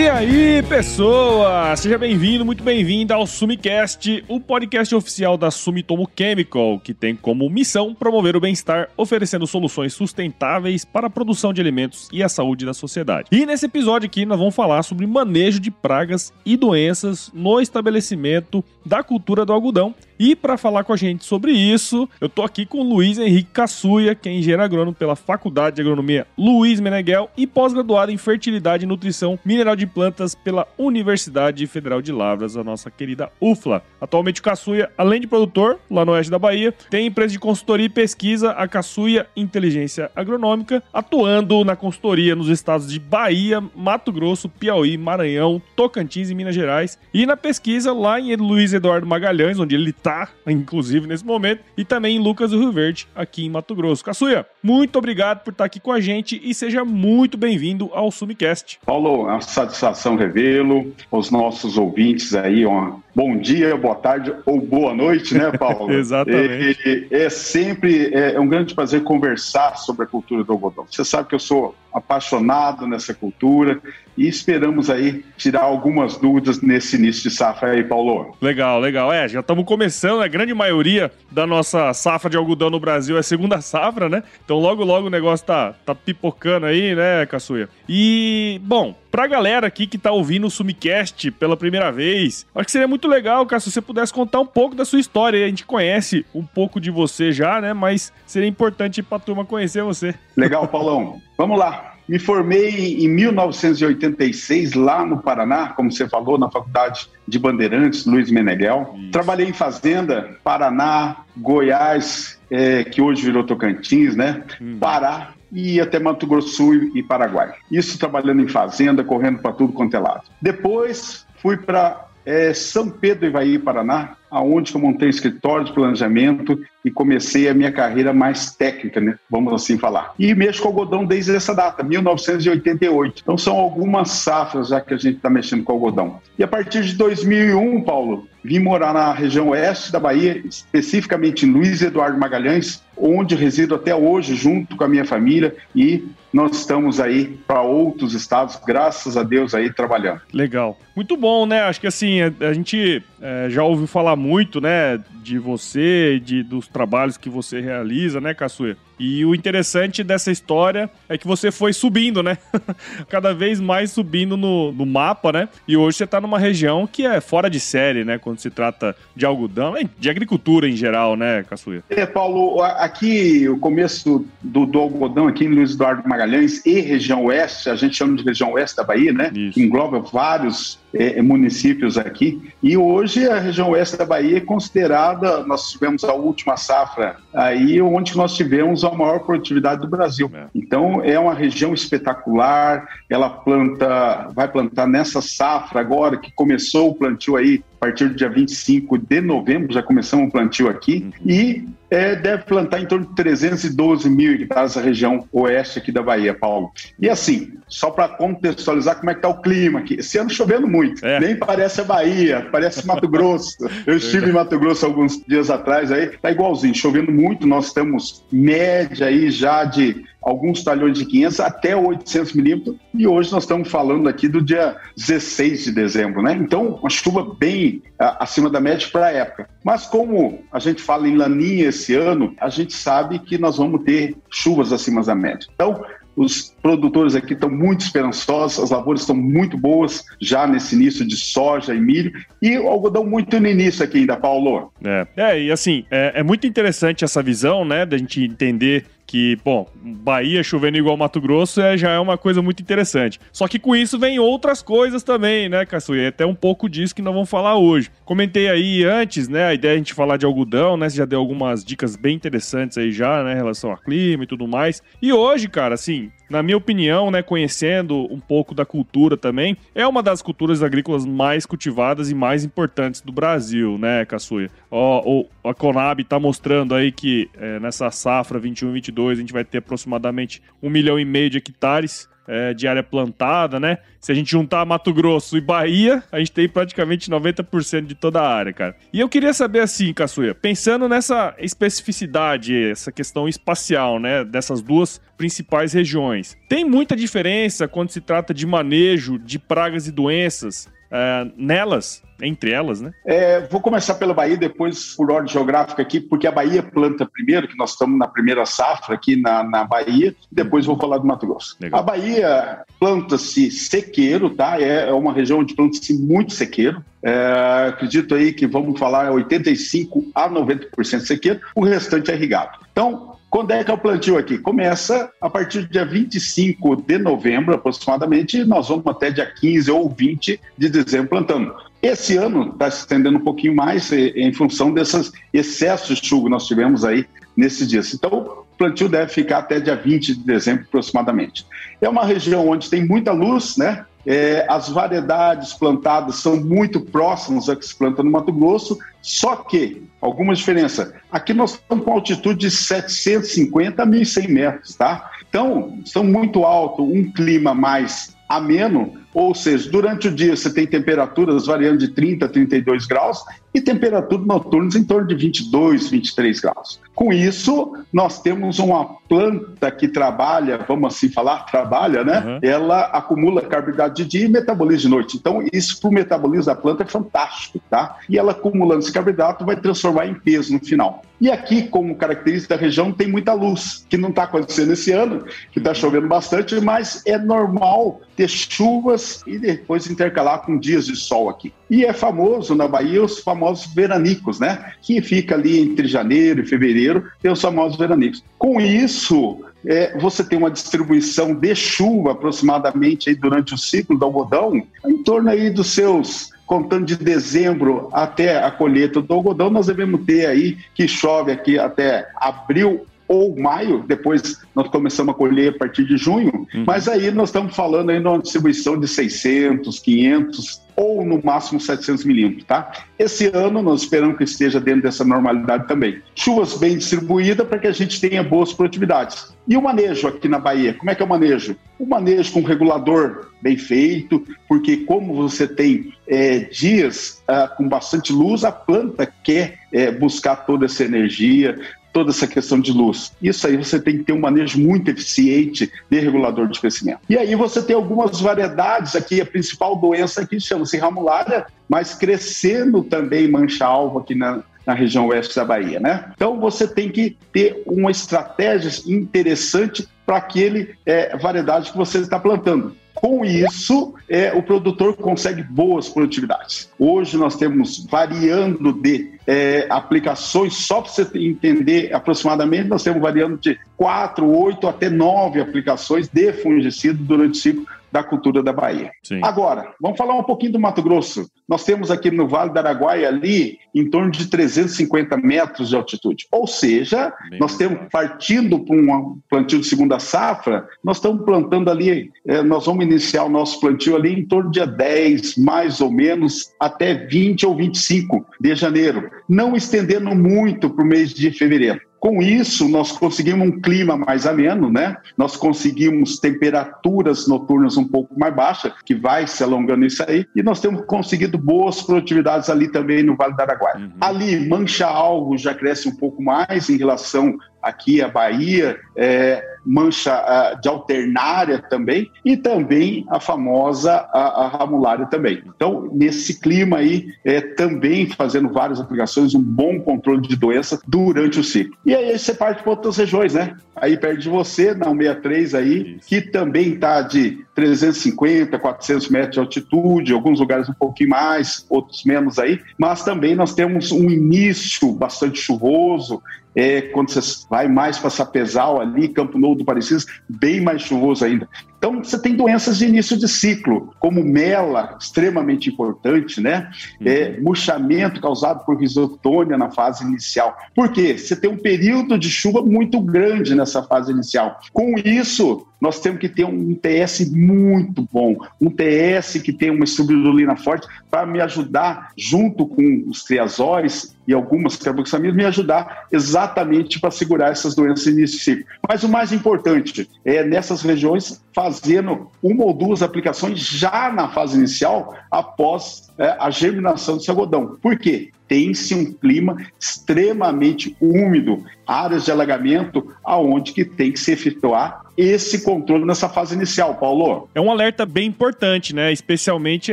E aí, pessoa! Seja bem-vindo, muito bem-vinda ao Sumicast, o podcast oficial da Sumitomo Chemical, que tem como missão promover o bem-estar, oferecendo soluções sustentáveis para a produção de alimentos e a saúde da sociedade. E nesse episódio aqui nós vamos falar sobre manejo de pragas e doenças no estabelecimento da cultura do algodão. E para falar com a gente sobre isso, eu tô aqui com Luiz Henrique Cassuia, que é engenheiro agrônomo pela Faculdade de Agronomia Luiz Meneghel e pós-graduado em Fertilidade e Nutrição Mineral de Plantas pela Universidade Federal de Lavras, a nossa querida UFLA. Atualmente o Cassuia, além de produtor, lá no oeste da Bahia, tem empresa de consultoria e pesquisa, a Cassuia Inteligência Agronômica, atuando na consultoria nos estados de Bahia, Mato Grosso, Piauí, Maranhão, Tocantins e Minas Gerais, e na pesquisa lá em Luiz Eduardo Magalhães, onde ele está está, inclusive, nesse momento, e também em Lucas do Rio Verde, aqui em Mato Grosso. Caçuia, muito obrigado por estar aqui com a gente e seja muito bem-vindo ao Sumicast. Paulo, é uma satisfação revê-lo, os nossos ouvintes aí, uma bom dia, boa tarde ou boa noite, né, Paulo? Exatamente. E, é sempre é, é um grande prazer conversar sobre a cultura do algodão. Você sabe que eu sou apaixonado nessa cultura e esperamos aí tirar algumas dúvidas nesse início de safra aí, Paulo. Legal, legal. É, já estamos começando, a grande maioria da nossa safra de algodão no Brasil é segunda safra, né? Então logo, logo o negócio tá, tá pipocando aí, né, Caçuia? E, bom, pra galera aqui que tá ouvindo o Sumicast pela primeira vez, acho que seria muito legal, cara, se você pudesse contar um pouco da sua história. A gente conhece um pouco de você já, né? Mas seria importante pra turma conhecer você. Legal, Paulão. Vamos lá. Me formei em 1986 lá no Paraná, como você falou, na Faculdade de Bandeirantes, Luiz Meneghel. Isso. Trabalhei em fazenda, Paraná, Goiás, é, que hoje virou Tocantins, né? Hum. Pará, e até Mato Grosso e Paraguai. Isso trabalhando em fazenda, correndo para tudo quanto é lado. Depois fui para é, São Pedro, Ivaí, Paraná, aonde eu montei escritório de planejamento e comecei a minha carreira mais técnica, né? vamos assim falar. E mexo com algodão desde essa data, 1988. Então são algumas safras já que a gente está mexendo com algodão. E a partir de 2001, Paulo, vim morar na região oeste da Bahia, especificamente em Luiz Eduardo Magalhães, onde resido até hoje junto com a minha família e nós estamos aí para outros estados, graças a Deus aí trabalhando. Legal. Muito bom, né? Acho que assim, a, a gente é, já ouviu falar muito, né, de você, de, dos trabalhos que você realiza, né, Caçuê? E o interessante dessa história é que você foi subindo, né? Cada vez mais subindo no, no mapa, né? E hoje você está numa região que é fora de série, né? Quando se trata de algodão, de agricultura em geral, né, Caçuê? É, Paulo, aqui o começo do, do, algodão aqui em Luiz Eduardo Magalhães e região oeste, a gente chama de região oeste da Bahia, né? Isso. Que engloba vários é, é, municípios aqui. E hoje a região oeste da Bahia é considerada, nós tivemos a última safra aí, onde nós tivemos a maior produtividade do Brasil. É. Então é uma região espetacular, ela planta, vai plantar nessa safra agora, que começou o plantio aí a partir do dia 25 de novembro, já começamos o plantio aqui, uhum. e é, deve plantar em torno de 312 mil hectares na região oeste aqui da Bahia, Paulo. E assim, só para contextualizar como é que está o clima aqui, esse ano chovendo muito, é. nem parece a Bahia, parece Mato Grosso. Eu estive em Mato Grosso alguns dias atrás aí, tá igualzinho, chovendo muito, nós estamos média aí já de alguns talhões de 500 até 800 milímetros, e hoje nós estamos falando aqui do dia 16 de dezembro, né? Então, uma chuva bem acima da média para a época. Mas como a gente fala em laninha esse ano, a gente sabe que nós vamos ter chuvas acima da média. Então, os produtores aqui estão muito esperançosos, as lavouras estão muito boas já nesse início de soja e milho, e o algodão muito no início aqui ainda, Paulo. É, é e assim, é, é muito interessante essa visão, né, da gente entender que, bom, Bahia chovendo igual Mato Grosso é, já é uma coisa muito interessante. Só que com isso vem outras coisas também, né, Caçuí? É até um pouco disso que nós vamos falar hoje. Comentei aí antes, né, a ideia é a gente falar de algodão, né? Você já deu algumas dicas bem interessantes aí já, né, em relação ao clima e tudo mais. E hoje, cara, assim, na minha opinião, né, conhecendo um pouco da cultura também, é uma das culturas agrícolas mais cultivadas e mais importantes do Brasil, né, Caçuia? Ó, a Conab está mostrando aí que é, nessa safra 21-22 a gente vai ter aproximadamente um milhão e meio de hectares é, de área plantada, né? Se a gente juntar Mato Grosso e Bahia, a gente tem praticamente 90% de toda a área, cara. E eu queria saber assim, Caçuia, pensando nessa especificidade, essa questão espacial, né, dessas duas principais regiões, tem muita diferença quando se trata de manejo de pragas e doenças é, nelas, entre elas, né? É, vou começar pela Bahia, depois por ordem geográfica aqui, porque a Bahia planta primeiro, que nós estamos na primeira safra aqui na, na Bahia, depois vou falar do Mato Grosso. Legal. A Bahia planta-se sequeiro, tá? É, é uma região onde planta-se muito sequeiro. É, acredito aí que vamos falar 85 a 90% sequeiro, o restante é irrigado. Então, quando é que é o plantio aqui? Começa a partir do dia 25 de novembro, aproximadamente, e nós vamos até dia 15 ou 20 de dezembro plantando. Esse ano está se estendendo um pouquinho mais em função desses excessos de chuva que nós tivemos aí nesses dias. Então, o plantio deve ficar até dia 20 de dezembro, aproximadamente. É uma região onde tem muita luz, né? É, as variedades plantadas são muito próximas a que se planta no Mato Grosso, só que, alguma diferença, aqui nós estamos com altitude de 750 a 1.100 metros, tá? Então, são muito alto, um clima mais ameno, ou seja, durante o dia você tem temperaturas variando de 30 a 32 graus e temperaturas noturnas em torno de 22, 23 graus. Com isso, nós temos uma planta que trabalha, vamos assim falar, trabalha, né? Uhum. Ela acumula carboidrato de dia e metaboliza de noite. Então, isso para o metabolismo da planta é fantástico, tá? E ela acumulando esse carboidrato vai transformar em peso no final. E aqui, como característica da região, tem muita luz, que não está acontecendo esse ano, que está chovendo bastante, mas é normal ter chuvas e depois intercalar com dias de sol aqui. E é famoso na Bahia os famosos veranicos, né? Que fica ali entre janeiro e fevereiro, tem os famosos veranicos. Com isso, é, você tem uma distribuição de chuva aproximadamente aí durante o ciclo do algodão, em torno aí dos seus contando de dezembro até a colheita do algodão, nós devemos ter aí que chove aqui até abril ou maio, depois nós começamos a colher a partir de junho, uhum. mas aí nós estamos falando aí numa distribuição de 600, 500 ou no máximo 700 milímetros, tá? Esse ano nós esperamos que esteja dentro dessa normalidade também. Chuvas bem distribuídas para que a gente tenha boas produtividades. E o manejo aqui na Bahia, como é que é o manejo? O manejo com regulador bem feito, porque como você tem é, dias ah, com bastante luz, a planta quer é, buscar toda essa energia, toda essa questão de luz. Isso aí você tem que ter um manejo muito eficiente de regulador de crescimento. E aí você tem algumas variedades aqui, a principal doença aqui chama-se ramulária, mas crescendo também mancha-alvo aqui na, na região oeste da Bahia, né? Então você tem que ter uma estratégia interessante para aquele é, variedade que você está plantando. Com isso, é, o produtor consegue boas produtividades. Hoje nós temos variando de é, aplicações, só para você entender aproximadamente, nós temos variando de 4, 8 até 9 aplicações de fungicida durante o ciclo da cultura da Bahia. Sim. Agora, vamos falar um pouquinho do Mato Grosso. Nós temos aqui no Vale do Araguaia ali em torno de 350 metros de altitude. Ou seja, Bem nós temos partindo para um plantio de segunda safra, nós estamos plantando ali, é, nós vamos iniciar o nosso plantio ali em torno de 10, mais ou menos, até 20 ou 25 de janeiro, não estendendo muito para o mês de fevereiro. Com isso, nós conseguimos um clima mais ameno, né? Nós conseguimos temperaturas noturnas um pouco mais baixas, que vai se alongando isso aí, e nós temos conseguido boas produtividades ali também no Vale do Araguaia. Uhum. Ali, mancha algo já cresce um pouco mais em relação aqui a Bahia, é, mancha uh, de alternária também, e também a famosa a, a ramulária também. Então, nesse clima aí, é, também fazendo várias aplicações, um bom controle de doença durante o ciclo. E aí você parte para outras regiões, né? Aí perto de você, na 63 aí, Isso. que também está de 350, 400 metros de altitude, alguns lugares um pouquinho mais, outros menos aí, mas também nós temos um início bastante chuvoso, é, quando você vai mais para Sapezal ali, Campo Novo do Parecis, bem mais chuvoso ainda. Então, você tem doenças de início de ciclo, como mela, extremamente importante, né? Uhum. É, murchamento causado por risotônia na fase inicial. Por quê? Você tem um período de chuva muito grande nessa fase inicial. Com isso, nós temos que ter um TS muito bom, um TS que tem uma espirulina forte para me ajudar, junto com os triazóis e algumas carboxaminas me ajudar exatamente para segurar essas doenças ciclo. Mas o mais importante é nessas regiões fazendo uma ou duas aplicações já na fase inicial após é, a germinação desse algodão. Por quê? Tem-se um clima extremamente úmido, áreas de alagamento, aonde que tem que se efetuar esse controle nessa fase inicial, Paulo. É um alerta bem importante, né? Especialmente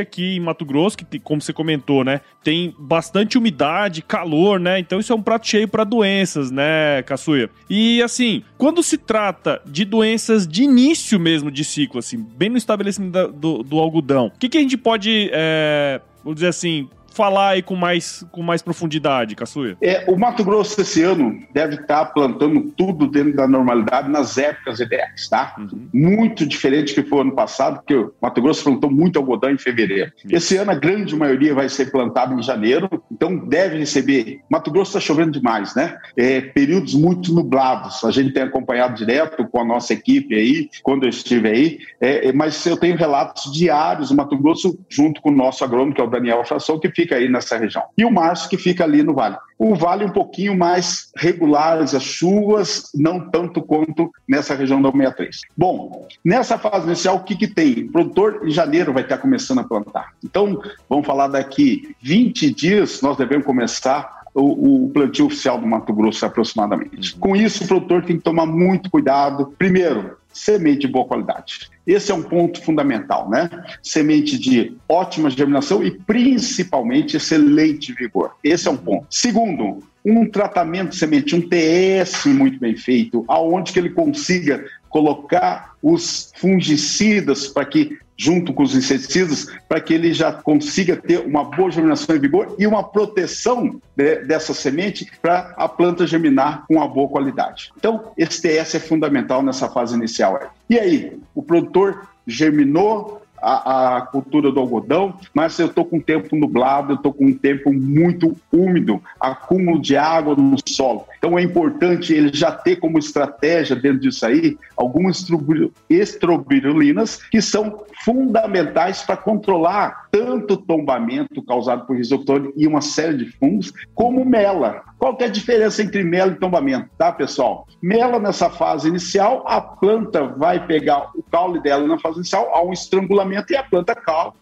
aqui em Mato Grosso, que como você comentou, né, tem bastante umidade, calor, né? Então isso é um prato cheio para doenças, né, Caçuia? E assim, quando se trata de doenças de início mesmo de ciclo, assim, bem no estabelecimento do, do algodão, o que, que a gente pode, é, vamos dizer assim, falar aí com mais, com mais profundidade, Caçuia? É, o Mato Grosso esse ano deve estar plantando tudo dentro da normalidade nas épocas ideais, tá? Uhum. Muito diferente que foi ano passado, porque o Mato Grosso plantou muito algodão em fevereiro. Uhum. Esse ano a grande maioria vai ser plantada em janeiro, então deve receber. Mato Grosso está chovendo demais, né? É, períodos muito nublados. A gente tem acompanhado direto com a nossa equipe aí, quando eu estive aí, é, é mas eu tenho relatos diários do Mato Grosso, junto com o nosso agrônomo, que é o Daniel Fração, que fica fica aí nessa região. E o março, que fica ali no vale. O vale um pouquinho mais regulares as chuvas, não tanto quanto nessa região da 63. Bom, nessa fase inicial, o que, que tem? O produtor em janeiro vai estar começando a plantar. Então, vamos falar daqui 20 dias, nós devemos começar o, o, plantio oficial do Mato Grosso aproximadamente. Com isso, o produtor tem que tomar muito cuidado. Primeiro, semente de boa qualidade. Esse é um ponto fundamental, né? Semente de ótima germinação e principalmente excelente vigor. Esse é um ponto. Segundo, um tratamento de semente, um TS muito bem feito, aonde que ele consiga colocar os fungicidas para que junto com os inseticidas, para que ele já consiga ter uma boa germinação e vigor e uma proteção de, dessa semente para a planta germinar com uma boa qualidade. Então, esse TS é fundamental nessa fase inicial. E aí, o produtor germinou, a, a, cultura do algodão, mas eu estou com tempo nublado, eu estou com um tempo muito úmido, acúmulo de água no solo. Então é importante ele já ter como estratégia dentro disso aí algumas estrobirulinas que são fundamentais para controlar tanto o tombamento causado por risoctone e uma série de fungos, como mela. Qual que é a diferença entre mela e tombamento, tá, pessoal? Mela, nessa fase inicial, a planta vai pegar o caule dela na fase inicial, há um estrangulamento e a planta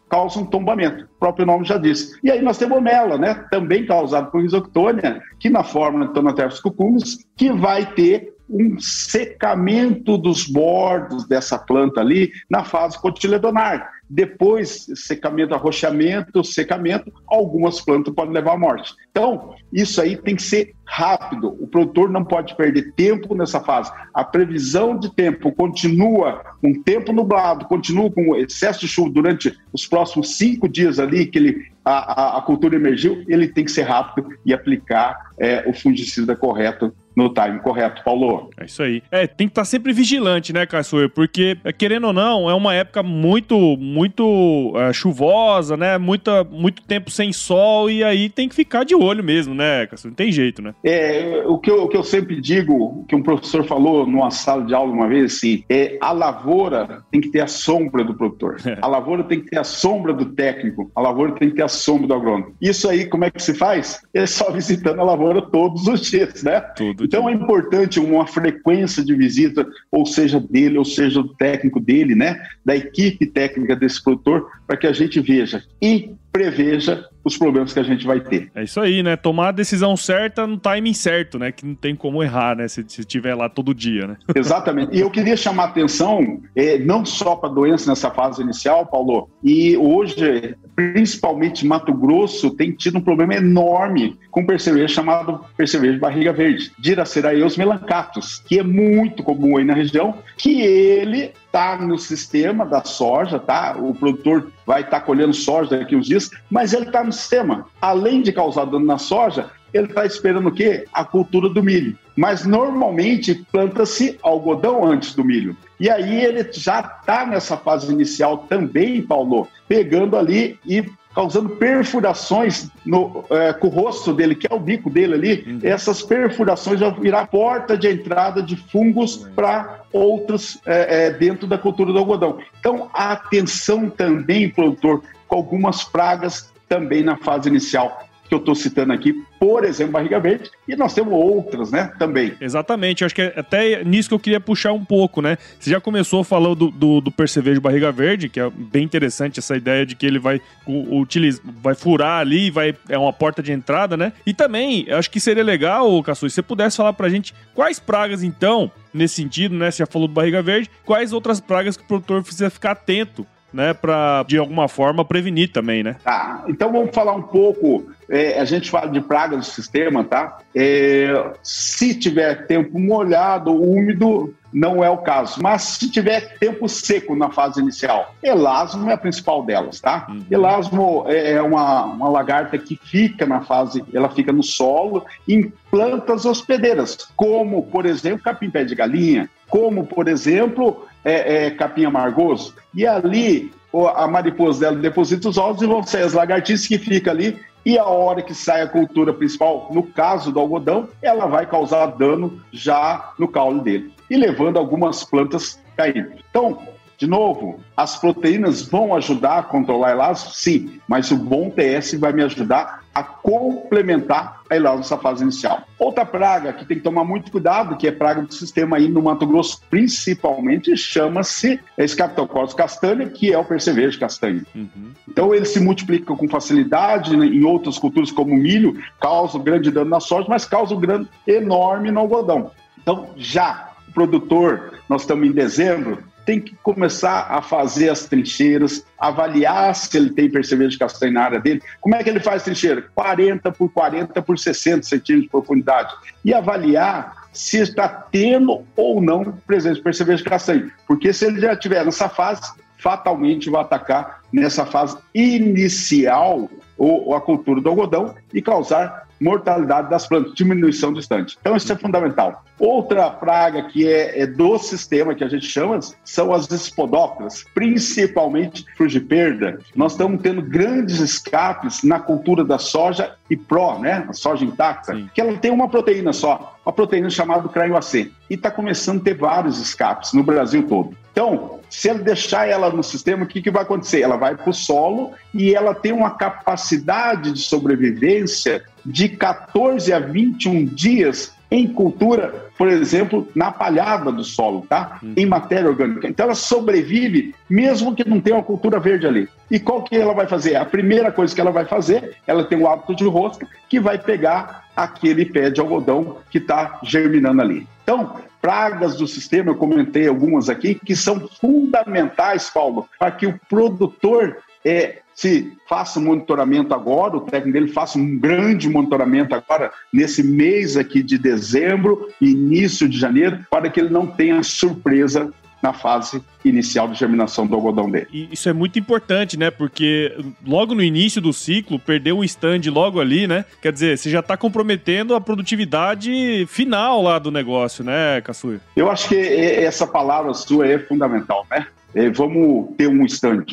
causa um tombamento. O próprio nome já disse. E aí nós temos mela, né? Também causado por risoctônia, que na forma de Tonaterpes cucumis, que vai ter um secamento dos bordos dessa planta ali na fase cotiledonar. Depois, secamento, arrochamento, secamento, algumas plantas podem levar à morte. Então, isso aí tem que ser rápido. O produtor não pode perder tempo nessa fase. A previsão de tempo continua com tempo nublado, continua com excesso de chuva durante os próximos cinco dias ali que ele, a, a, a cultura emergiu, ele tem que ser rápido e aplicar é, o fungicida correto no time correto, Paulo. É isso aí. É, tem que estar tá sempre vigilante, né, Caçoeiro? Porque, querendo ou não, é uma época muito, muito é, chuvosa, né? Muita, muito tempo sem sol e aí tem que ficar de olho mesmo, né, Caçoeiro? Não tem jeito, né? É, o que, eu, o que eu sempre digo, que um professor falou numa sala de aula uma vez, assim, é a lavoura tem que ter a sombra do produtor. É. A lavoura tem que ter a sombra do técnico. A lavoura tem que ter a sombra do agrônomo. Isso aí, como é que se faz? É só visitando a lavoura todos os dias, né? Tudo então é importante uma frequência de visita, ou seja dele, ou seja do técnico dele, né, da equipe técnica desse produtor, para que a gente veja e preveja os problemas que a gente vai ter. É isso aí, né? Tomar a decisão certa no timing certo, né? Que não tem como errar, né? Se estiver lá todo dia, né? Exatamente. E eu queria chamar a atenção, é, não só para a doença nessa fase inicial, Paulo, e hoje, principalmente Mato Grosso, tem tido um problema enorme com percevejo chamado percevejo de barriga verde, Diraceraeus melancatus, que é muito comum aí na região, que ele está no sistema da soja, tá? O produtor vai estar tá colhendo soja daqui uns dias, mas ele está no sistema. Além de causar dano na soja, ele está esperando o quê? A cultura do milho. Mas normalmente planta-se algodão antes do milho. E aí ele já está nessa fase inicial também, Paulo, pegando ali e causando perfurações no, é, com o rosto dele, que é o bico dele ali. Uhum. Essas perfurações vão virar porta de entrada de fungos uhum. para outros é, é, dentro da cultura do algodão. Então, atenção também, produtor, com algumas pragas também na fase inicial. Que eu estou citando aqui, por exemplo, barriga verde, e nós temos outras, né, também. Exatamente, acho que é até nisso que eu queria puxar um pouco, né? Você já começou falando do, do, do percevejo barriga verde, que é bem interessante essa ideia de que ele vai utilizar, vai furar ali, vai é uma porta de entrada, né? E também, acho que seria legal, Caçu, se você pudesse falar pra gente quais pragas, então, nesse sentido, né? Você já falou do barriga verde, quais outras pragas que o produtor precisa ficar atento né, para de alguma forma prevenir também, né? Tá, então vamos falar um pouco. É, a gente fala de pragas do sistema, tá? É, se tiver tempo molhado, úmido, não é o caso. Mas se tiver tempo seco na fase inicial, elasmo é a principal delas, tá? Uhum. Elasmo é uma, uma lagarta que fica na fase, ela fica no solo em plantas hospedeiras, como, por exemplo, capim-pé de galinha, como, por exemplo, é, é, capim amargoso. E ali a mariposa dela deposita os ovos e vão ser as lagartixas que ficam ali. E a hora que sai a cultura principal, no caso do algodão, ela vai causar dano já no caule dele e levando algumas plantas caindo. Então, de novo, as proteínas vão ajudar a controlar elasmo? Sim, mas o bom TS vai me ajudar a complementar a nessa fase inicial. Outra praga que tem que tomar muito cuidado, que é praga do sistema aí no Mato Grosso, principalmente, chama-se Scaptococcus castanha, que é o percevejo castanho. Uhum. Então ele se multiplica com facilidade né, em outras culturas como milho, causa um grande dano na soja, mas causa um dano enorme no algodão. Então já o produtor, nós estamos em dezembro, tem que começar a fazer as trincheiras, avaliar se ele tem percevejo de castanho na área dele. Como é que ele faz trincheira? 40 por 40 por 60 centímetros de profundidade. E avaliar se está tendo ou não presença de percevejo de castanho. Porque se ele já estiver nessa fase, fatalmente vai atacar nessa fase inicial ou a cultura do algodão e causar mortalidade das plantas, diminuição do estande. Então, isso é fundamental. Outra praga que é, é, do sistema que a gente chama são as espodófilas, principalmente frugiperda. Nós estamos tendo grandes escapes na cultura da soja e pró, né? A soja intacta, Sim. que ela tem uma proteína só, uma proteína chamada cranio-AC. E está começando a ter vários escapes no Brasil todo. Então, se ele deixar ela no sistema, o que, que vai acontecer? Ela vai para o solo e ela tem uma capacidade de sobrevivência de 14 a 21 dias em cultura, por exemplo, na palhada do solo, tá? Hum. Em matéria orgânica. Então ela sobrevive mesmo que não tenha uma cultura verde ali. E qual que ela vai fazer? A primeira coisa que ela vai fazer, ela tem o hábito de rosca, que vai pegar aquele pé de algodão que está germinando ali. Então, pragas do sistema, eu comentei algumas aqui, que são fundamentais, Paulo, para que o produtor é, se faça um monitoramento agora, o técnico dele faça um grande monitoramento agora, nesse mês aqui de dezembro, início de janeiro, para que ele não tenha surpresa na fase inicial de germinação do algodão dele. E isso é muito importante, né? Porque logo no início do ciclo, perder um stand logo ali, né? Quer dizer, você já está comprometendo a produtividade final lá do negócio, né, Caçuia? Eu acho que essa palavra sua é fundamental, né? É, vamos ter um stand.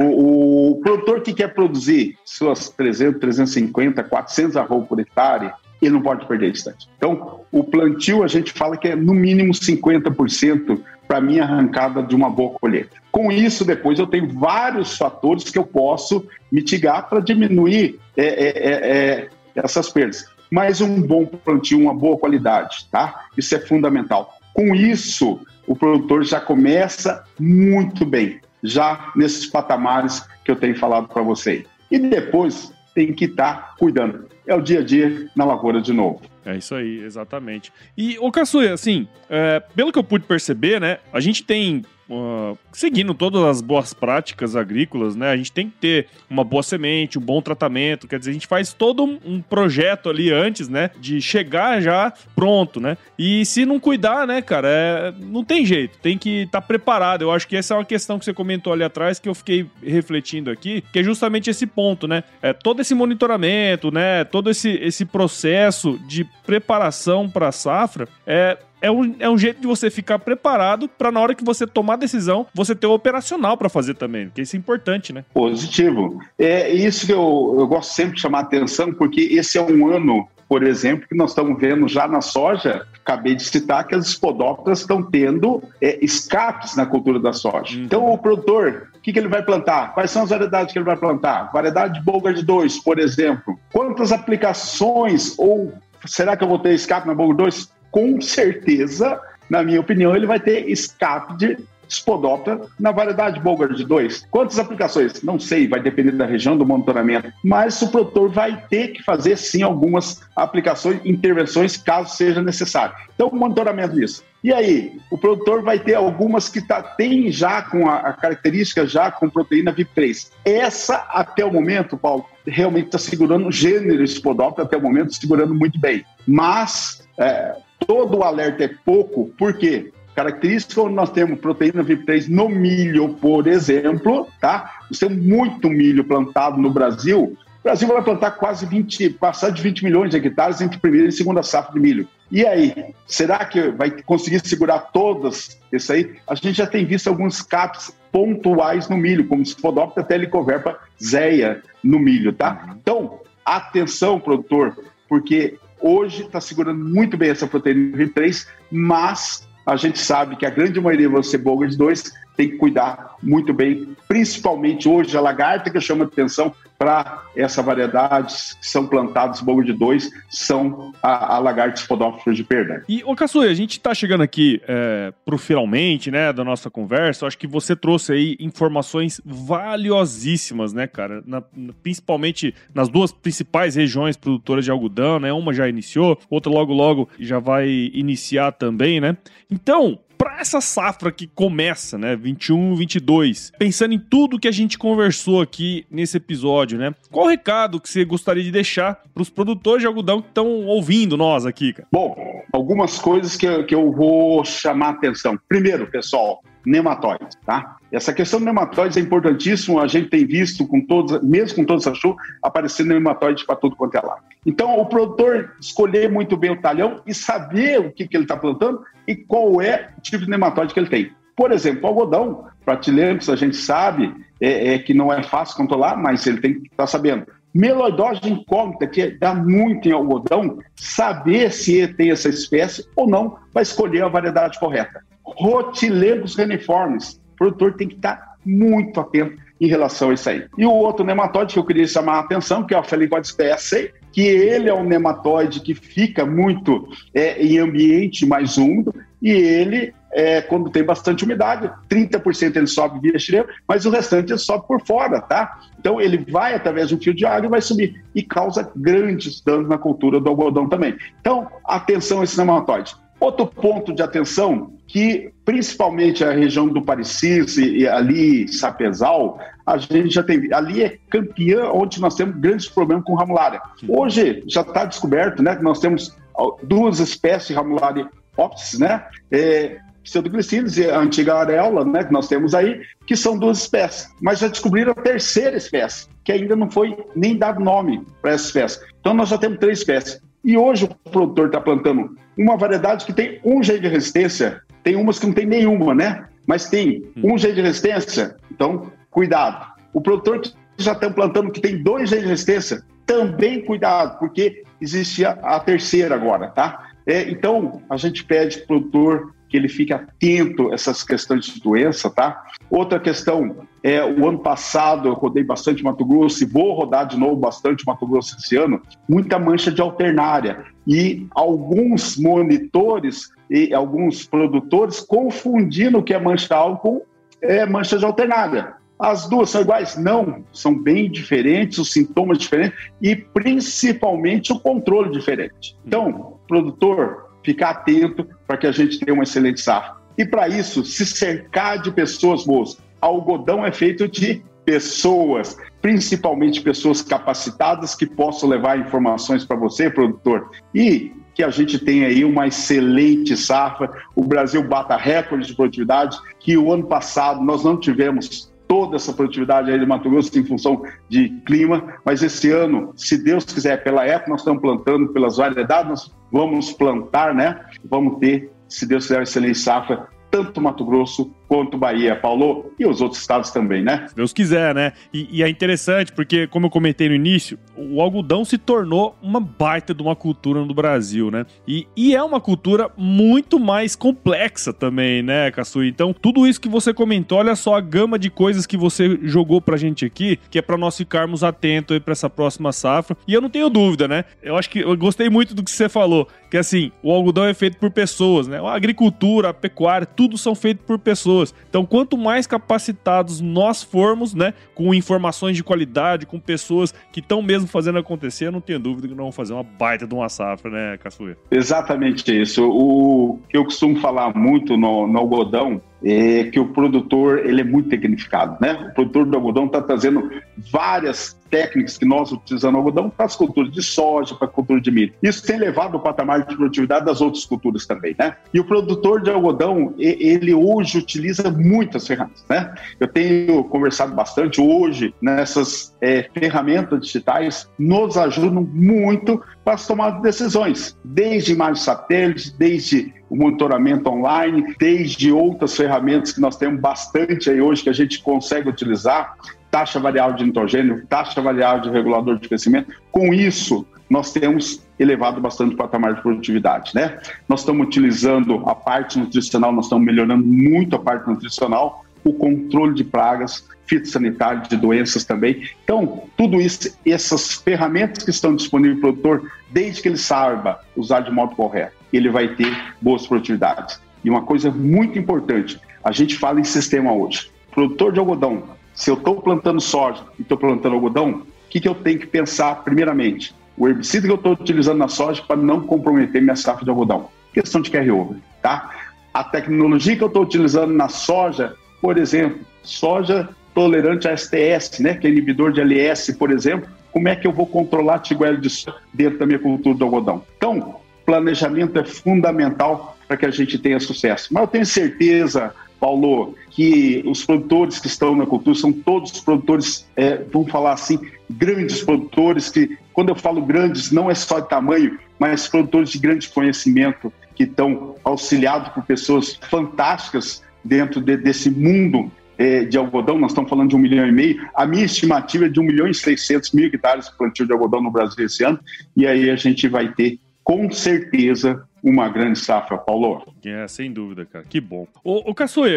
O, o, produtor que quer produzir suas 300, 350, 400 arroz por hectare, ele não pode perder estante. Então, o plantio a gente fala que é no mínimo 50% para minha arrancada de uma boa colheita. Com isso, depois eu tenho vários fatores que eu posso mitigar para diminuir é, é, é, é, essas perdas. Mas um bom plantio, uma boa qualidade, tá? Isso é fundamental. Com isso, o produtor já começa muito bem, já nesses patamares que eu tenho falado para você. E depois tem que estar tá cuidando. É o dia a dia na lavoura de novo. É isso aí, exatamente. E, ô Caçuia, assim, é, pelo que eu pude perceber, né, a gente tem Uh, seguindo todas as boas práticas agrícolas, né? A gente tem que ter uma boa semente, um bom tratamento, quer dizer, a gente faz todo um, um projeto ali antes, né? De chegar já pronto, né? E se não cuidar, né, cara, é, não tem jeito, tem que estar tá preparado. Eu acho que essa é uma questão que você comentou ali atrás que eu fiquei refletindo aqui, que é justamente esse ponto, né? É todo esse monitoramento, né? Todo esse, esse processo de preparação para a safra é é um, é um jeito de você ficar preparado para na hora que você tomar a decisão, você ter o operacional para fazer também, porque isso é importante, né? Positivo. É isso que eu, eu gosto sempre de chamar a atenção, porque esse é um ano, por exemplo, que nós estamos vendo já na soja acabei de citar que as espodófitas estão tendo é, escapes na cultura da soja. Uhum. Então, o produtor, o que, que, ele vai plantar? Quais são as variedades que ele vai plantar? Variedade Bogard 2, por exemplo. Quantas aplicações ou será que eu vou ter escape na Bogard 2? Com certeza, na minha opinião, ele vai ter escape de Spodoptera na variedade Bogard 2. Quantas aplicações? Não sei, vai depender da região do monitoramento, mas o produtor vai ter que fazer sim algumas aplicações, intervenções, caso seja necessário. Então, monitoramento disso. E aí, o produtor vai ter algumas que tá, tem já com a, a característica já com proteína VIP3. Essa, até o momento, Paulo, realmente está segurando o gênero Spodoptera, até o momento, segurando muito bem. Mas é, todo o alerta é pouco, por quê? característica onde nós temos proteína VIP3 no milho, por exemplo, tá? Nós temos muito milho plantado no Brasil. O Brasil vai plantar quase 20, passar de 20 milhões de hectares entre primeira e segunda safra de milho. E aí, será que vai conseguir segurar todas isso aí? A gente já tem visto alguns caps pontuais no milho, como Spodoptera Telecoverpa zeia no milho, tá? Então, atenção, produtor, porque hoje está segurando muito bem essa proteína VIP3, mas a gente sabe que a grande maioria vão ser Bogart 2, tem que cuidar muito bem, principalmente hoje a lagarta que chama atenção para essa variedade que são plantados bogo de dois são a, a lagarta spodófila de perda. E, ô Caçui, a gente está chegando aqui é, pro finalmente, né, da nossa conversa, eu acho que você trouxe aí informações valiosíssimas, né, cara, na, principalmente nas duas principais regiões produtoras de algodão, né, uma já iniciou, outra logo logo já vai iniciar também, né, então para essa safra que começa, né, 21, 22, pensando em tudo que a gente conversou aqui nesse episódio, né? Qual o recado que você gostaria de deixar para os produtores de algodão que estão ouvindo nós aqui, cara? Bom, algumas coisas que, eu, que eu vou chamar a atenção. Primeiro, pessoal, nematóides, tá? Essa questão de nematóides é importantíssimo, a gente tem visto com todos, mesmo com todos essa chuva, aparecendo nematóides para tudo quanto é lado. Então, o produtor escolher muito bem o talhão e saber o que, que ele está plantando e qual é o tipo de nematóide que ele tem. Por exemplo, o algodão, pratilencos, a gente sabe é, é, que não é fácil controlar, mas ele tem que estar tá sabendo. Meloidose incógnita, que dá muito em algodão, saber se tem essa espécie ou não, vai escolher a variedade correta. Rotilengos reniformes, produtor tem que estar muito atento em relação a isso aí. E o outro nematóide que eu queria chamar a atenção, que é o Felicoides PSA, que ele é um nematóide que fica muito é, em ambiente mais úmido e ele, é, quando tem bastante umidade, 30% ele sobe via xilema, mas o restante ele sobe por fora, tá? Então ele vai através de um fio de água e vai subir e causa grandes danos na cultura do algodão também. Então, atenção a esse nematóide. Outro ponto de atenção que principalmente a região do Parecis e ali Sapezal, a gente já tem ali é campeã onde nós temos grandes problemas com ramularia. Hoje já está descoberto, né, que nós temos duas espécies de ramularia optis, né, é, pseudoglicines e a antiga areola, né, que nós temos aí, que são duas espécies. Mas já descobriram a terceira espécie, que ainda não foi nem dado nome para essa espécie. Então nós já temos três espécies. E hoje o produtor está plantando uma variedade que tem um jeito de resistência, tem umas que não tem nenhuma, né? Mas tem um jeito de resistência, então cuidado. O produtor que já está plantando que tem dois jeitos de resistência, também cuidado, porque existe a, a terceira agora, tá? É, então, a gente pede para o produtor que ele fique atento a essas questões de doença, tá? Outra questão é o ano passado eu rodei bastante Mato Grosso e vou rodar de novo bastante Mato Grosso esse ano, muita mancha de alternária e alguns monitores e alguns produtores confundindo o que é mancha de álcool é mancha de alternária. As duas são iguais? Não, são bem diferentes, os sintomas diferentes e principalmente o controle diferente. Então, produtor, ficar atento para que a gente tenha uma excelente safra. E para isso, se cercar de pessoas boas. Algodão é feito de pessoas, principalmente pessoas capacitadas que possam levar informações para você, produtor. E que a gente tenha aí uma excelente safra. O Brasil bata recorde de produtividade, que o ano passado nós não tivemos toda essa produtividade aí de Mato Grosso em função de clima, mas esse ano, se Deus quiser, pela época nós estamos plantando, pelas variedades, nós vamos plantar, né? Vamos ter, se Deus quiser, excelente safra, tanto Mato Grosso quanto Bahia, Paulo, e os outros estados também, né? Deus quiser, né? E, e, é interessante porque, como eu comentei no início, o algodão se tornou uma baita de uma cultura no Brasil, né? E, e é uma cultura muito mais complexa também, né, Caçui? Então, tudo isso que você comentou, olha só a gama de coisas que você jogou pra gente aqui, que é para nós ficarmos atentos aí pra essa próxima safra. E eu não tenho dúvida, né? Eu acho que eu gostei muito do que você falou, que assim, o algodão é feito por pessoas, né? A agricultura, a pecuária, tudo são feitos por pessoas. Então, quanto mais capacitados nós formos, né, com informações de qualidade, com pessoas que estão mesmo fazendo acontecer, eu não tenho dúvida que nós vamos fazer uma baita de uma safra, né, Caçueira? Exatamente isso. O que eu costumo falar muito no, no algodão é que o produtor ele é muito tecnificado, né? O produtor do algodão está trazendo várias técnicas que nós utilizamos no algodão para as culturas de soja, para a cultura de milho. Isso tem levado o patamar de produtividade das outras culturas também, né? E o produtor de algodão, ele hoje utiliza muitas ferramentas, né? Eu tenho conversado bastante hoje nessas é, ferramentas digitais, nos ajudam muito para as tomadas de decisões, desde imagens satélites, desde o monitoramento online, desde outras ferramentas que nós temos bastante aí hoje que a gente consegue utilizar, taxa variável de nitrogênio, taxa variável de regulador de crescimento. Com isso, nós temos elevado bastante o patamar de produtividade, né? Nós estamos utilizando a parte nutricional, nós estamos melhorando muito a parte nutricional, o controle de pragas, fitossanitário, de doenças também. Então, tudo isso, essas ferramentas que estão disponíveis para o produtor, desde que ele saiba usar de modo correto, ele vai ter boas produtividades. E uma coisa muito importante, a gente fala em sistema hoje. Produtor de algodão, se eu estou plantando soja e estou plantando algodão, o que, que eu tenho que pensar primeiramente? O herbicida que eu estou utilizando na soja para não comprometer minha safra de algodão. Questão de carryover, tá? A tecnologia que eu estou utilizando na soja, por exemplo, soja tolerante a STS, né, que é inibidor de LS, por exemplo, como é que eu vou controlar a tiguela de soja dentro da minha cultura do algodão? Então, planejamento é fundamental para que a gente tenha sucesso. Mas eu tenho certeza, Paulo, que os produtores que estão na cultura são todos produtores, é, vamos falar assim, grandes produtores, que quando eu falo grandes, não é só de tamanho, mas produtores de grande conhecimento, que estão auxiliados por pessoas fantásticas dentro de, desse mundo é, de algodão, nós estamos falando de um milhão e meio, a minha estimativa é de um milhão e seiscentos mil hectares de plantio de algodão no Brasil esse ano, e aí a gente vai ter, com certeza, uma grande safra, Paulo. É, sem dúvida, cara. Que bom. Ô, ô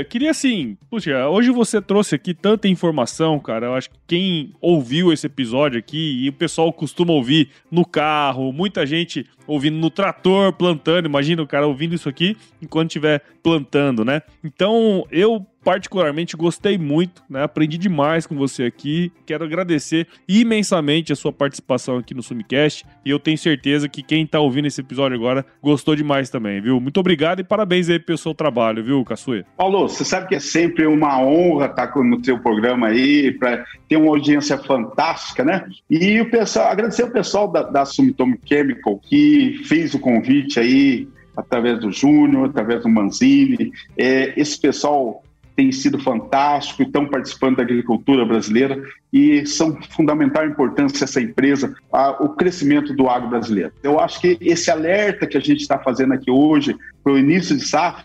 queria assim, puxa, hoje você trouxe aqui tanta informação, cara. Eu acho que quem ouviu esse episódio aqui, e o pessoal costuma ouvir no carro, muita gente ouvindo no trator, plantando. Imagina o cara ouvindo isso aqui enquanto estiver plantando, né? Então, eu particularmente gostei muito, né? Aprendi demais com você aqui. Quero agradecer imensamente a sua participação aqui no Sumicast e eu tenho certeza que quem tá ouvindo esse episódio agora gostou demais também, viu? Muito obrigado e parabéns aí pelo seu trabalho, viu, Caçuê? Paulo, você sabe que é sempre uma honra estar no seu programa aí, para ter uma audiência fantástica, né? E o pessoal, agradecer o pessoal da, da Sumitomo Chemical que fez o convite aí através do Júnior, através do Manzini. É, esse pessoal tem sido fantástico estão participando da agricultura brasileira e são fundamental importância essa empresa, a, o crescimento do agro brasileiro. Eu acho que esse alerta que a gente está fazendo aqui hoje para o início de safra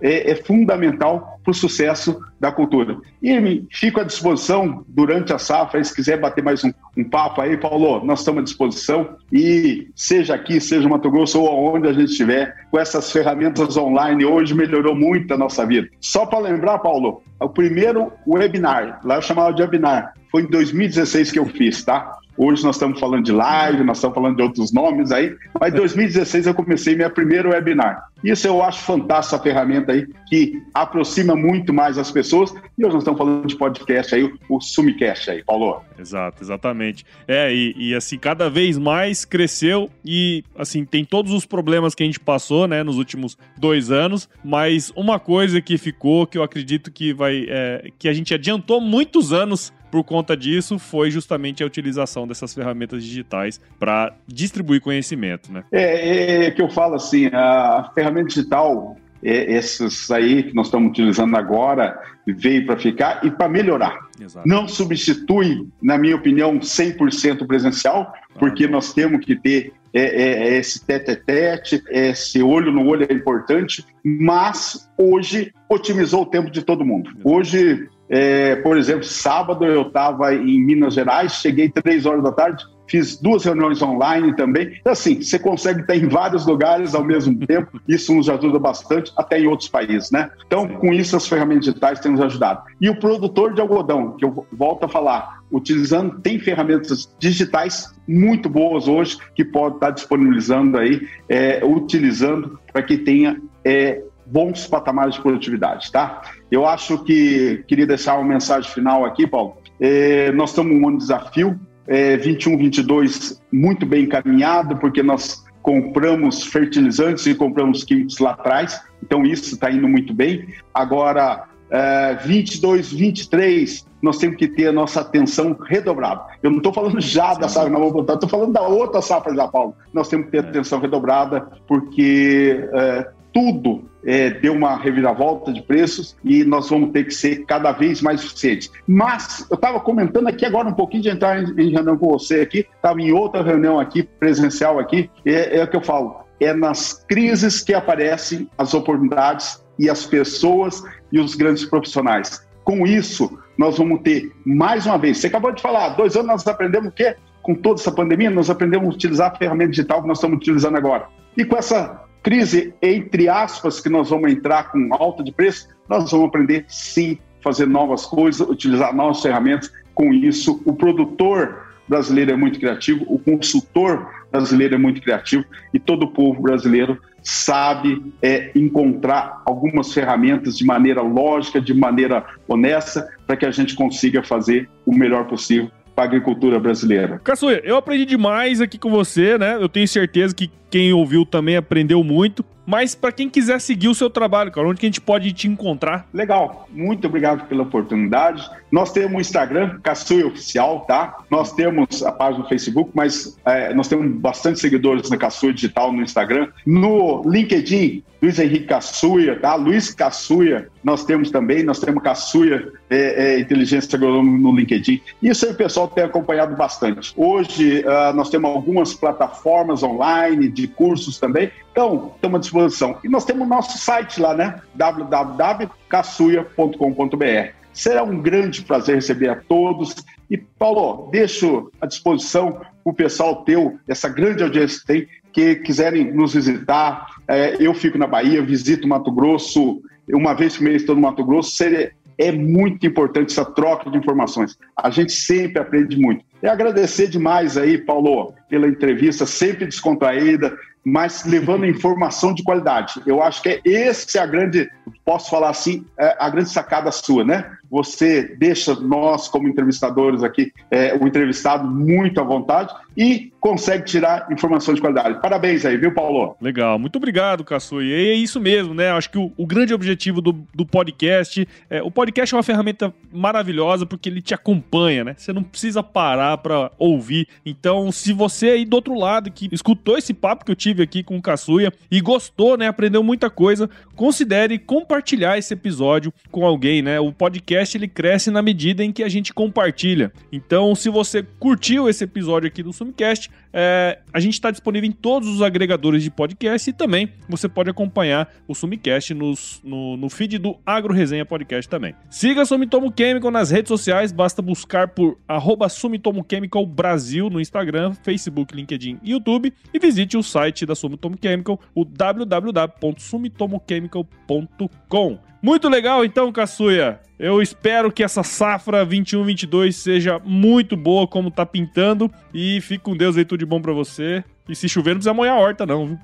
é, é fundamental para o sucesso da cultura. E fico à disposição durante a safra, se quiser bater mais um, um, papo aí, Paulo, nós estamos à disposição e seja aqui, seja Mato Grosso ou aonde a gente estiver, com essas ferramentas online, hoje melhorou muito a nossa vida. Só para lembrar, Paulo, o primeiro webinar, lá eu chamava de webinar, foi em 2016 que eu fiz, tá? Hoje nós estamos falando de live, nós estamos falando de outros nomes aí, mas em 2016 eu comecei minha primeira webinar. Isso eu acho fantástico, essa ferramenta aí, que aproxima muito mais as pessoas. E hoje nós estamos falando de podcast aí, o Sumicast aí, Paulo. Exato, exatamente. É, e, e, assim, cada vez mais cresceu e, assim, tem todos os problemas que a gente passou, né, nos últimos dois anos, mas uma coisa que ficou, que eu acredito que vai, é, que a gente adiantou muitos anos por conta disso foi justamente a utilização dessas ferramentas digitais para distribuir conhecimento, né? É, é, é, que eu falo assim, a ferramenta digital esses aí que nós estamos utilizando agora veio para ficar e para melhorar. Exato. Não substitui, na minha opinião, 100% presencial, porque nós temos que ter é, é, é esse tete-tete, esse olho no olho é importante, mas hoje otimizou o tempo de todo mundo. Hoje, é, por exemplo, sábado eu estava em Minas Gerais, cheguei três horas da tarde, fiz duas reuniões online também. Então, assim, você consegue estar em vários lugares ao mesmo tempo, isso nos ajuda bastante, até em outros países, né? Então, com isso, as ferramentas digitais têm nos ajudado. E o produtor de algodão, que eu volto a falar, utilizando, tem ferramentas digitais muito boas hoje que pode estar disponibilizando aí, é, utilizando para que tenha é, bons patamares de produtividade, tá? Eu acho que queria deixar uma mensagem final aqui, Paulo. É, nós estamos um desafio, é, 21, 22 muito bem encaminhado, porque nós compramos fertilizantes e compramos químicos lá atrás, então isso está indo muito bem. Agora, é, 22, 23, nós temos que ter a nossa atenção redobrada. Eu não estou falando já da safra na voltar, estou falando da outra safra da Paulo. Nós temos que ter é. atenção redobrada, porque é, tudo é, deu uma reviravolta de preços e nós vamos ter que ser cada vez mais eficientes. Mas eu estava comentando aqui agora um pouquinho de entrar em, em reunião com você aqui, estava em outra reunião aqui, presencial aqui, é, é o que eu falo, é nas crises que aparecem as oportunidades e as pessoas e os grandes profissionais. Com isso, nós vamos ter, mais uma vez, você acabou de falar, dois anos nós aprendemos o quê? Com toda essa pandemia, nós aprendemos a utilizar a ferramenta digital que nós estamos utilizando agora. E com essa crise, entre aspas, que nós vamos entrar com alta de preço, nós vamos aprender sim fazer novas coisas, utilizar novas ferramentas. Com isso, o produtor brasileiro é muito criativo, o consultor brasileiro é muito criativo e todo o povo brasileiro sabe é, encontrar algumas ferramentas de maneira lógica, de maneira honesta, para que a gente consiga fazer o melhor possível para a agricultura brasileira. Caçuia, eu aprendi demais aqui com você, né? Eu tenho certeza que quem ouviu também aprendeu muito. Mas para quem quiser seguir o seu trabalho, cara, onde que a gente pode te encontrar? Legal, muito obrigado pela oportunidade. Nós temos o Instagram, Caçuia Oficial, tá? Nós temos a página no Facebook, mas é, nós temos bastante seguidores na Caçuia Digital no Instagram. No LinkedIn, Luiz Henrique Caçuia, tá? Luiz Caçuia, nós temos também, nós temos Caçuia é, é, Inteligência Agronômica no LinkedIn. Isso aí o pessoal tem acompanhado bastante. Hoje uh, nós temos algumas plataformas online de cursos também, então estamos à disposição. E nós temos o nosso site lá, né? www.caçuia.com.br. Será um grande prazer receber a todos. E, Paulo, deixo à disposição o pessoal teu, essa grande audiência que tem, que quiserem nos visitar. É, eu fico na Bahia, visito Mato Grosso uma vez por mês, estou no Mato Grosso. Seria, é muito importante essa troca de informações. A gente sempre aprende muito. E agradecer demais aí, Paulo, pela entrevista sempre descontraída, mas levando informação de qualidade. Eu acho que é esse é a grande, posso falar assim, é a grande sacada sua, né? Você deixa nós, como entrevistadores aqui, é, o entrevistado muito à vontade e consegue tirar informação de qualidade. Parabéns aí, viu, Paulo? Legal, muito obrigado, Caçu. E é isso mesmo, né? Acho que o, o grande objetivo do, do podcast é, o podcast é uma ferramenta maravilhosa porque ele te acompanha, né? Você não precisa parar para ouvir. Então, se você aí do outro lado que escutou esse papo que eu tive aqui com o Caçuia e gostou, né? Aprendeu muita coisa, considere compartilhar esse episódio com alguém, né? O podcast ele cresce na medida em que a gente compartilha. Então, se você curtiu esse episódio aqui do Sumcast, é, a gente está disponível em todos os agregadores de podcast e também você pode acompanhar o Sumicast nos, no, no feed do Agro Resenha Podcast também. Siga Sumitomo Chemical nas redes sociais, basta buscar por arroba Sumitomo Chemical Brasil no Instagram, Facebook, LinkedIn e YouTube e visite o site da Sumitomo Chemical, o www.sumitomochemical.com. Muito legal então, Caçuia. Eu espero que essa safra 21-22 seja muito boa como tá pintando e fique com Deus aí tudo de bom para você. E se chover, não precisa molhar a horta, não, viu?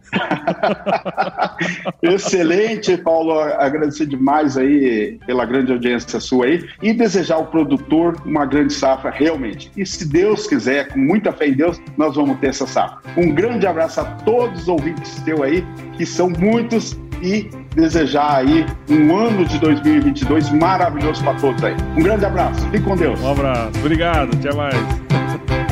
Excelente, Paulo. Agradecer demais aí pela grande audiência sua aí e desejar ao produtor uma grande safra realmente. E se Deus quiser, com muita fé em Deus, nós vamos ter essa safra. Um grande abraço a todos os ouvintes teu aí, que são muitos, e desejar aí um ano de 2022 maravilhoso para todos aí. Um grande abraço. Fique com Deus. Um abraço. Obrigado. Até mais.